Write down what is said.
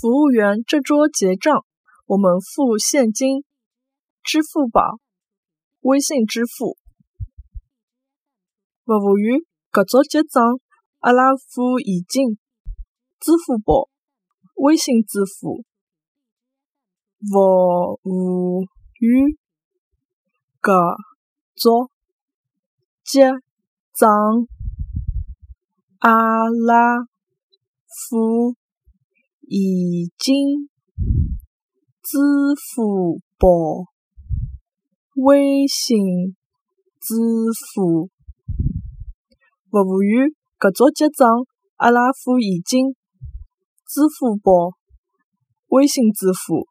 服务员，这桌结账，我们付现金，支付宝、微信支付。服务员，搿桌结账，阿拉付现金，支付宝、微信支付。服务员，搿桌结账，阿拉付现金，支付宝、微信支付。服务员，搿桌结账，阿拉付现金，支付宝、微信支付。